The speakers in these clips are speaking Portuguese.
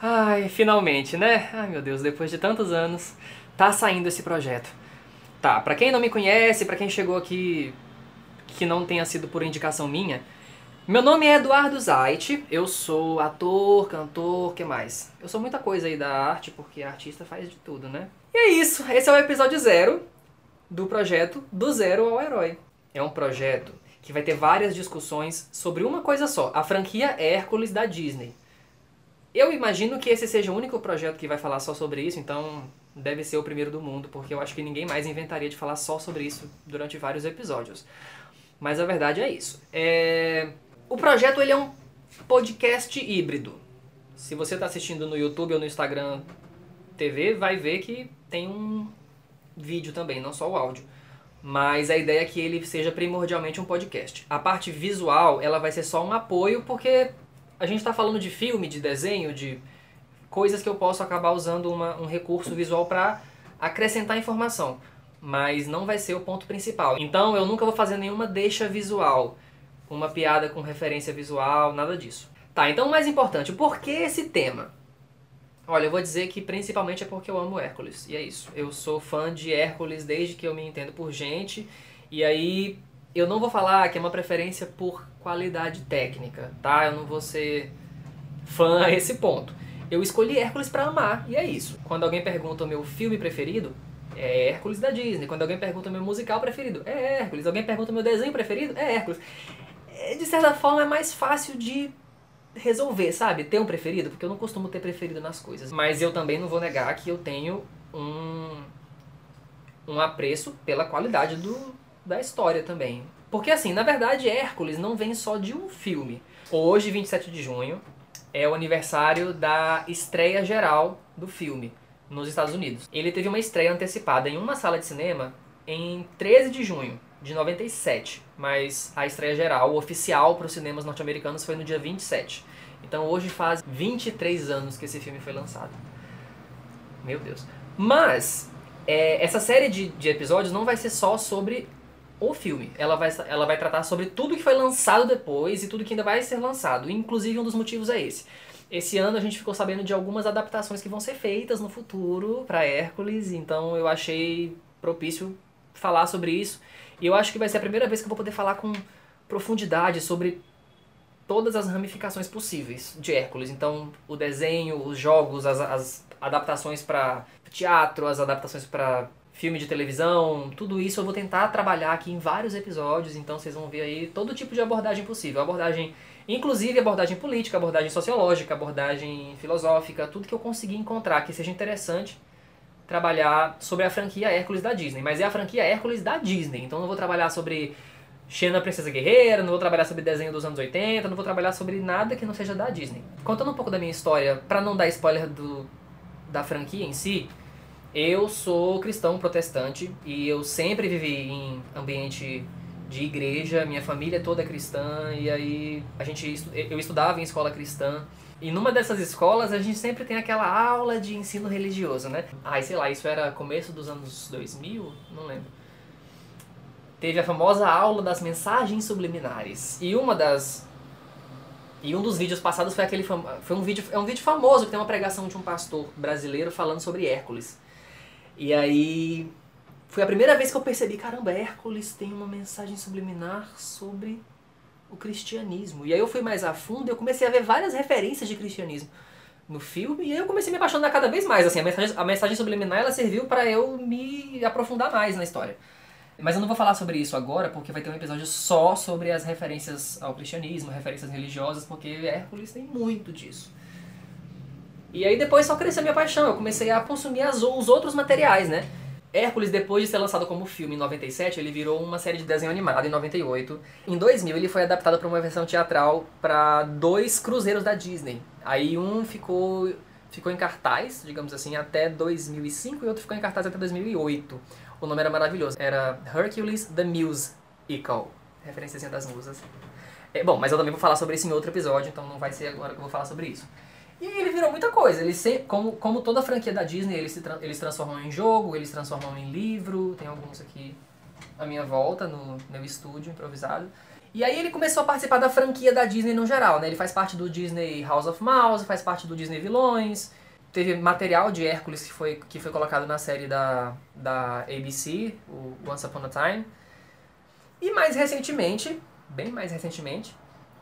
Ai, finalmente, né? Ai, meu Deus, depois de tantos anos, tá saindo esse projeto. Tá, pra quem não me conhece, pra quem chegou aqui que não tenha sido por indicação minha, meu nome é Eduardo Zait, eu sou ator, cantor, que mais? Eu sou muita coisa aí da arte, porque artista faz de tudo, né? E é isso, esse é o episódio zero do projeto Do Zero ao Herói. É um projeto que vai ter várias discussões sobre uma coisa só, a franquia Hércules da Disney. Eu imagino que esse seja o único projeto que vai falar só sobre isso, então deve ser o primeiro do mundo, porque eu acho que ninguém mais inventaria de falar só sobre isso durante vários episódios. Mas a verdade é isso. É... O projeto ele é um podcast híbrido. Se você está assistindo no YouTube ou no Instagram TV, vai ver que tem um vídeo também, não só o áudio. Mas a ideia é que ele seja primordialmente um podcast. A parte visual, ela vai ser só um apoio, porque a gente está falando de filme, de desenho, de coisas que eu posso acabar usando uma, um recurso visual para acrescentar informação. Mas não vai ser o ponto principal. Então eu nunca vou fazer nenhuma deixa visual, uma piada com referência visual, nada disso. Tá, então o mais importante, por que esse tema? Olha, eu vou dizer que principalmente é porque eu amo Hércules. E é isso. Eu sou fã de Hércules desde que eu me entendo por gente. E aí eu não vou falar que é uma preferência por qualidade técnica, tá? Eu não vou ser fã a esse ponto. Eu escolhi Hércules para amar, e é isso. Quando alguém pergunta o meu filme preferido, é Hércules da Disney. Quando alguém pergunta o meu musical preferido, é Hércules. Alguém pergunta o meu desenho preferido, é Hércules. É, de certa forma é mais fácil de resolver, sabe? Ter um preferido, porque eu não costumo ter preferido nas coisas. Mas eu também não vou negar que eu tenho um, um apreço pela qualidade do, da história também. Porque assim, na verdade, Hércules não vem só de um filme. Hoje, 27 de junho, é o aniversário da estreia geral do filme nos Estados Unidos. Ele teve uma estreia antecipada em uma sala de cinema em 13 de junho de 97, mas a estreia geral, oficial para os cinemas norte-americanos foi no dia 27. Então hoje faz 23 anos que esse filme foi lançado. Meu Deus. Mas é, essa série de, de episódios não vai ser só sobre o filme. Ela vai, ela vai tratar sobre tudo que foi lançado depois e tudo que ainda vai ser lançado. Inclusive um dos motivos é esse. Esse ano a gente ficou sabendo de algumas adaptações que vão ser feitas no futuro para Hércules, então eu achei propício falar sobre isso. E eu acho que vai ser a primeira vez que eu vou poder falar com profundidade sobre todas as ramificações possíveis de Hércules. Então, o desenho, os jogos, as, as adaptações para teatro, as adaptações para filme de televisão, tudo isso eu vou tentar trabalhar aqui em vários episódios, então vocês vão ver aí todo tipo de abordagem possível. Abordagem, inclusive abordagem política, abordagem sociológica, abordagem filosófica, tudo que eu conseguir encontrar que seja interessante trabalhar sobre a franquia Hércules da Disney, mas é a franquia Hércules da Disney, então não vou trabalhar sobre Xena Princesa Guerreira, não vou trabalhar sobre desenho dos anos 80, não vou trabalhar sobre nada que não seja da Disney. Contando um pouco da minha história, para não dar spoiler do, da franquia em si, eu sou cristão protestante e eu sempre vivi em ambiente de igreja, minha família toda é cristã e aí a gente eu estudava em escola cristã e numa dessas escolas a gente sempre tem aquela aula de ensino religioso, né? Ai, sei lá, isso era começo dos anos 2000, não lembro. Teve a famosa aula das mensagens subliminares. E uma das e um dos vídeos passados foi aquele foi um vídeo é um vídeo famoso que tem uma pregação de um pastor brasileiro falando sobre Hércules. E aí foi a primeira vez que eu percebi, caramba, Hércules tem uma mensagem subliminar sobre o cristianismo. E aí eu fui mais a fundo e eu comecei a ver várias referências de cristianismo no filme e aí eu comecei a me apaixonar cada vez mais. Assim, a mensagem, a mensagem subliminar ela serviu para eu me aprofundar mais na história. Mas eu não vou falar sobre isso agora, porque vai ter um episódio só sobre as referências ao cristianismo, referências religiosas, porque Hércules tem muito disso. E aí depois só cresceu minha paixão, eu comecei a consumir as, os outros materiais, né? Hércules, depois de ser lançado como filme em 97, ele virou uma série de desenho animado em 98. Em 2000, ele foi adaptado para uma versão teatral para dois cruzeiros da Disney. Aí um ficou ficou em cartaz, digamos assim, até 2005 e outro ficou em cartaz até 2008. O nome era maravilhoso. Era Hercules the Musical. Referência das musas. É, bom, mas eu também vou falar sobre isso em outro episódio, então não vai ser agora que eu vou falar sobre isso. E ele virou muita coisa. Ele se, como, como toda franquia da Disney, eles, se, eles transformam em jogo, eles transformam em livro. Tem alguns aqui à minha volta, no meu estúdio improvisado. E aí ele começou a participar da franquia da Disney no geral, né? Ele faz parte do Disney House of Mouse, faz parte do Disney Vilões, teve material de Hércules que foi, que foi colocado na série da, da ABC, o Once Upon a Time. E mais recentemente, bem mais recentemente,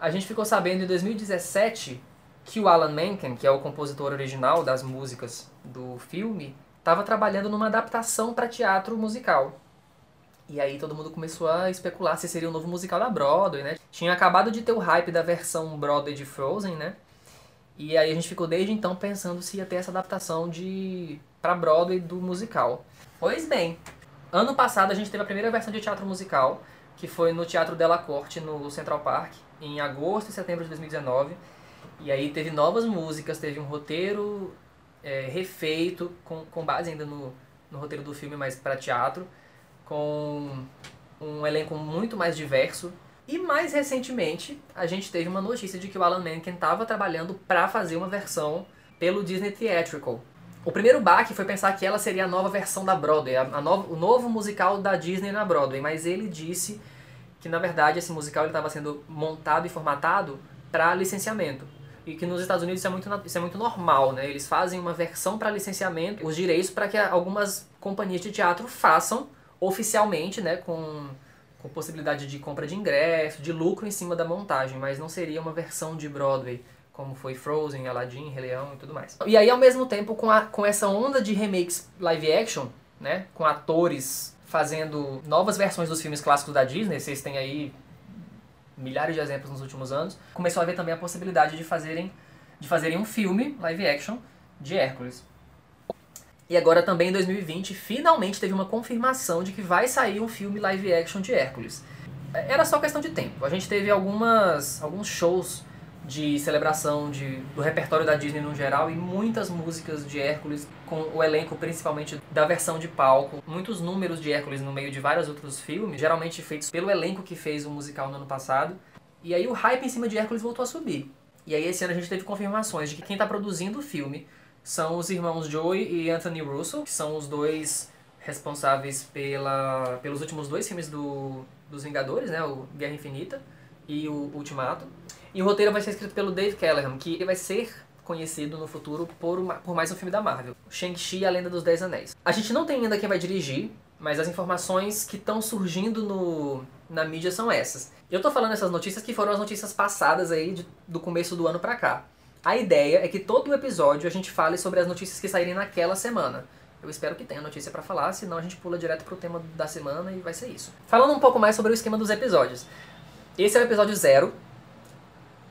a gente ficou sabendo em 2017 que o Alan Menken, que é o compositor original das músicas do filme, estava trabalhando numa adaptação para teatro musical. E aí todo mundo começou a especular se seria o um novo musical da Broadway, né? Tinha acabado de ter o hype da versão Broadway de Frozen, né? E aí a gente ficou desde então pensando se ia ter essa adaptação de para Broadway do musical. Pois bem, ano passado a gente teve a primeira versão de teatro musical, que foi no Teatro Della Corte, no Central Park, em agosto e setembro de 2019. E aí teve novas músicas, teve um roteiro é, refeito, com, com base ainda no, no roteiro do filme, mas para teatro com um elenco muito mais diverso. E mais recentemente, a gente teve uma notícia de que o Alan Menken estava trabalhando para fazer uma versão pelo Disney Theatrical. O primeiro baque foi pensar que ela seria a nova versão da Broadway, a, a o novo musical da Disney na Broadway, mas ele disse que na verdade esse musical estava sendo montado e formatado para licenciamento. E que nos Estados Unidos isso é muito, isso é muito normal, né? Eles fazem uma versão para licenciamento, os direitos para que algumas companhias de teatro façam oficialmente, né, com, com possibilidade de compra de ingresso, de lucro em cima da montagem, mas não seria uma versão de Broadway, como foi Frozen, Aladdin, Rei Leão e tudo mais. E aí, ao mesmo tempo, com, a, com essa onda de remakes live action, né, com atores fazendo novas versões dos filmes clássicos da Disney, vocês têm aí milhares de exemplos nos últimos anos, começou a haver também a possibilidade de fazerem, de fazerem um filme live action de Hércules. E agora também em 2020, finalmente teve uma confirmação de que vai sair um filme live action de Hércules. Era só questão de tempo. A gente teve algumas, alguns shows de celebração de, do repertório da Disney no geral e muitas músicas de Hércules com o elenco principalmente da versão de palco, muitos números de Hércules no meio de vários outros filmes, geralmente feitos pelo elenco que fez o musical no ano passado. E aí o hype em cima de Hércules voltou a subir. E aí esse ano a gente teve confirmações de que quem está produzindo o filme são os irmãos Joey e Anthony Russo, que são os dois responsáveis pela, pelos últimos dois filmes do, dos Vingadores, né? O Guerra Infinita e o Ultimato. E o roteiro vai ser escrito pelo Dave Callahan, que vai ser conhecido no futuro por, uma, por mais um filme da Marvel, Shang-Chi e a Lenda dos Dez Anéis. A gente não tem ainda quem vai dirigir, mas as informações que estão surgindo no, na mídia são essas. Eu tô falando essas notícias que foram as notícias passadas aí de, do começo do ano pra cá. A ideia é que todo episódio a gente fale sobre as notícias que saírem naquela semana. Eu espero que tenha notícia para falar, senão a gente pula direto pro tema da semana e vai ser isso. Falando um pouco mais sobre o esquema dos episódios. Esse é o episódio zero,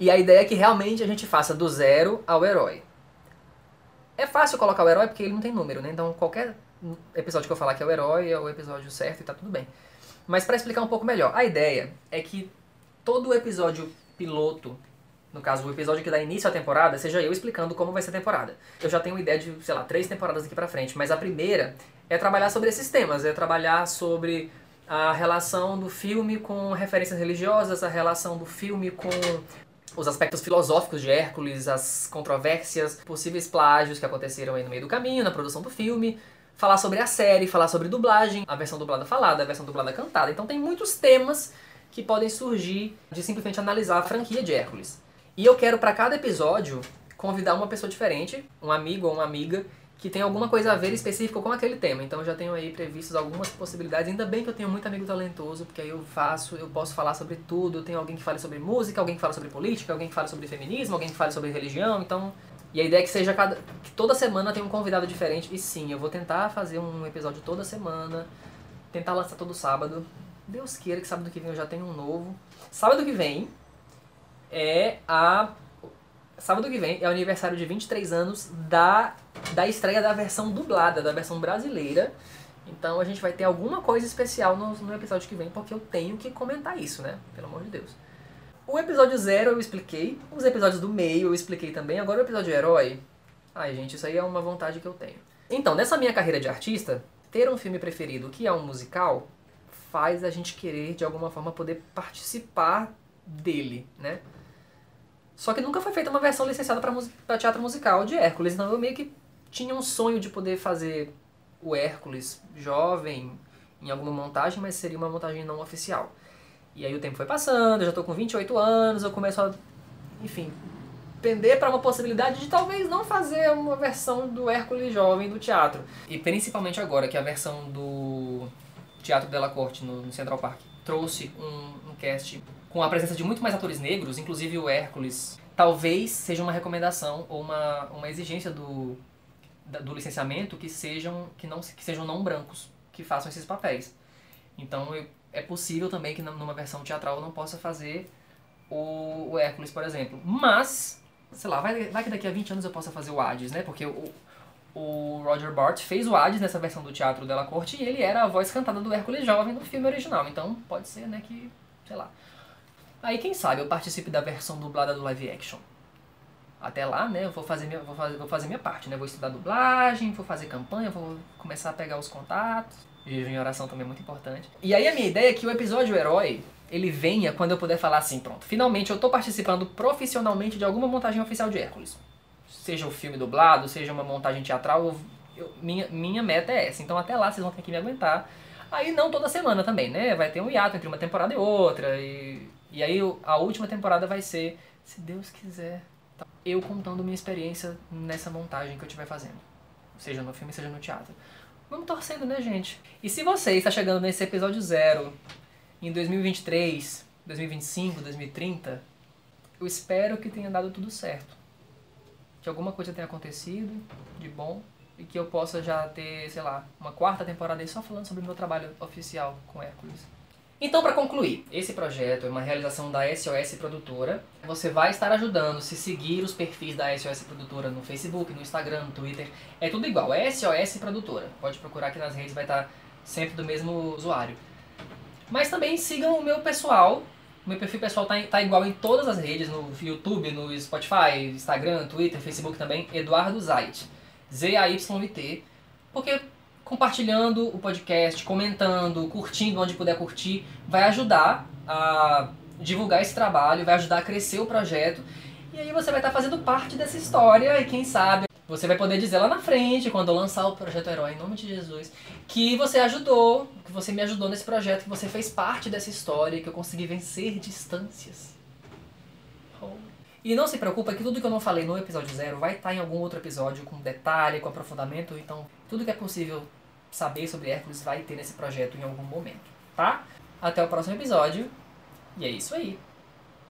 e a ideia é que realmente a gente faça do zero ao herói. É fácil colocar o herói porque ele não tem número, né? Então qualquer episódio que eu falar que é o herói é o episódio certo e tá tudo bem. Mas para explicar um pouco melhor, a ideia é que todo episódio piloto no caso, o episódio que dá início à temporada, seja eu explicando como vai ser a temporada. Eu já tenho uma ideia de, sei lá, três temporadas aqui pra frente, mas a primeira é trabalhar sobre esses temas, é trabalhar sobre a relação do filme com referências religiosas, a relação do filme com os aspectos filosóficos de Hércules, as controvérsias, possíveis plágios que aconteceram aí no meio do caminho, na produção do filme, falar sobre a série, falar sobre dublagem, a versão dublada falada, a versão dublada cantada. Então tem muitos temas que podem surgir de simplesmente analisar a franquia de Hércules. E eu quero para cada episódio convidar uma pessoa diferente, um amigo ou uma amiga, que tem alguma coisa a ver específico com aquele tema. Então eu já tenho aí previstos algumas possibilidades. Ainda bem que eu tenho muito amigo talentoso, porque aí eu faço, eu posso falar sobre tudo. Eu tenho alguém que fale sobre música, alguém que fale sobre política, alguém que fale sobre feminismo, alguém que fale sobre religião. Então, e a ideia é que seja cada que toda semana tem um convidado diferente. E sim, eu vou tentar fazer um episódio toda semana, tentar lançar todo sábado. Deus queira que sábado que vem eu já tenho um novo. Sábado que vem, é a. Sábado que vem é o aniversário de 23 anos da, da estreia da versão dublada, da versão brasileira. Então a gente vai ter alguma coisa especial no, no episódio que vem, porque eu tenho que comentar isso, né? Pelo amor de Deus. O episódio zero eu expliquei, os episódios do meio eu expliquei também, agora o episódio herói. Ai, gente, isso aí é uma vontade que eu tenho. Então, nessa minha carreira de artista, ter um filme preferido que é um musical faz a gente querer, de alguma forma, poder participar dele, né? Só que nunca foi feita uma versão licenciada para teatro musical de Hércules, então eu meio que tinha um sonho de poder fazer o Hércules jovem em alguma montagem, mas seria uma montagem não oficial. E aí o tempo foi passando, eu já tô com 28 anos, eu começo a, enfim, pender para uma possibilidade de talvez não fazer uma versão do Hércules jovem do teatro. E principalmente agora que a versão do Teatro Della Corte no, no Central Park trouxe um, um cast com a presença de muito mais atores negros, inclusive o Hércules, talvez seja uma recomendação ou uma, uma exigência do, do licenciamento que sejam, que, não, que sejam não brancos que façam esses papéis. Então é possível também que numa versão teatral eu não possa fazer o, o Hércules, por exemplo. Mas, sei lá, vai, vai que daqui a 20 anos eu possa fazer o Hades, né? Porque o, o Roger Bart fez o Hades nessa versão do Teatro Della Corte e ele era a voz cantada do Hércules jovem no filme original. Então pode ser, né, que, sei lá. Aí quem sabe eu participe da versão dublada do live action. Até lá, né, eu vou fazer minha, vou fazer, vou fazer minha parte, né? Vou estudar dublagem, vou fazer campanha, vou começar a pegar os contatos. Viver em oração também é muito importante. E aí a minha ideia é que o episódio herói, ele venha quando eu puder falar assim, pronto, finalmente eu tô participando profissionalmente de alguma montagem oficial de Hércules seja o um filme dublado, seja uma montagem teatral, eu, minha, minha meta é essa. Então até lá vocês vão ter que me aguentar. Aí não toda semana também, né? Vai ter um hiato entre uma temporada e outra. E, e aí a última temporada vai ser, se Deus quiser, tá? eu contando minha experiência nessa montagem que eu estiver fazendo. Seja no filme, seja no teatro. Vamos torcendo, né, gente? E se você está chegando nesse episódio zero, em 2023, 2025, 2030, eu espero que tenha dado tudo certo que alguma coisa tenha acontecido de bom e que eu possa já ter, sei lá, uma quarta temporada aí só falando sobre o meu trabalho oficial com Hércules. Então, para concluir, esse projeto é uma realização da SOS Produtora. Você vai estar ajudando se seguir os perfis da SOS Produtora no Facebook, no Instagram, no Twitter. É tudo igual, é SOS Produtora. Pode procurar aqui nas redes, vai estar sempre do mesmo usuário. Mas também sigam o meu pessoal, meu perfil pessoal tá, tá igual em todas as redes, no YouTube, no Spotify, Instagram, Twitter, Facebook também, Eduardo Zait. Z-A-Y-T. Porque compartilhando o podcast, comentando, curtindo onde puder curtir, vai ajudar a divulgar esse trabalho, vai ajudar a crescer o projeto. E aí você vai estar fazendo parte dessa história e quem sabe você vai poder dizer lá na frente, quando eu lançar o projeto Herói, em nome de Jesus, que você ajudou, que você me ajudou nesse projeto, que você fez parte dessa história, que eu consegui vencer distâncias. Oh. E não se preocupa que tudo que eu não falei no episódio zero vai estar em algum outro episódio com detalhe, com aprofundamento. Então, tudo que é possível saber sobre Hércules vai ter nesse projeto em algum momento, tá? Até o próximo episódio. E é isso aí.